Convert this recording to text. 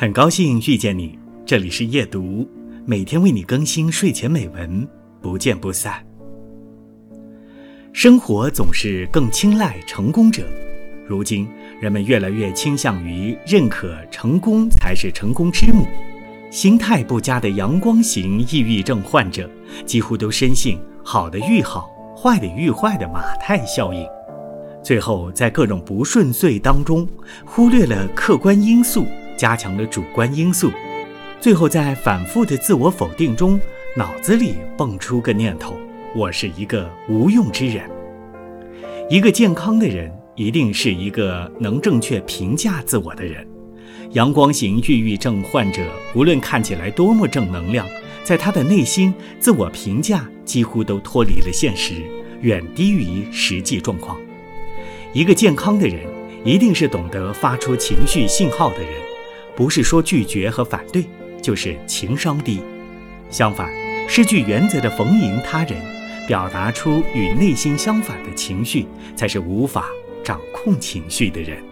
很高兴遇见你，这里是夜读，每天为你更新睡前美文，不见不散。生活总是更青睐成功者，如今人们越来越倾向于认可成功才是成功之母。心态不佳的阳光型抑郁症患者，几乎都深信“好的愈好，坏的愈坏”的马太效应，最后在各种不顺遂当中，忽略了客观因素。加强了主观因素，最后在反复的自我否定中，脑子里蹦出个念头：我是一个无用之人。一个健康的人，一定是一个能正确评价自我的人。阳光型抑郁症患者，无论看起来多么正能量，在他的内心，自我评价几乎都脱离了现实，远低于实际状况。一个健康的人，一定是懂得发出情绪信号的人。不是说拒绝和反对，就是情商低；相反，失去原则的逢迎他人，表达出与内心相反的情绪，才是无法掌控情绪的人。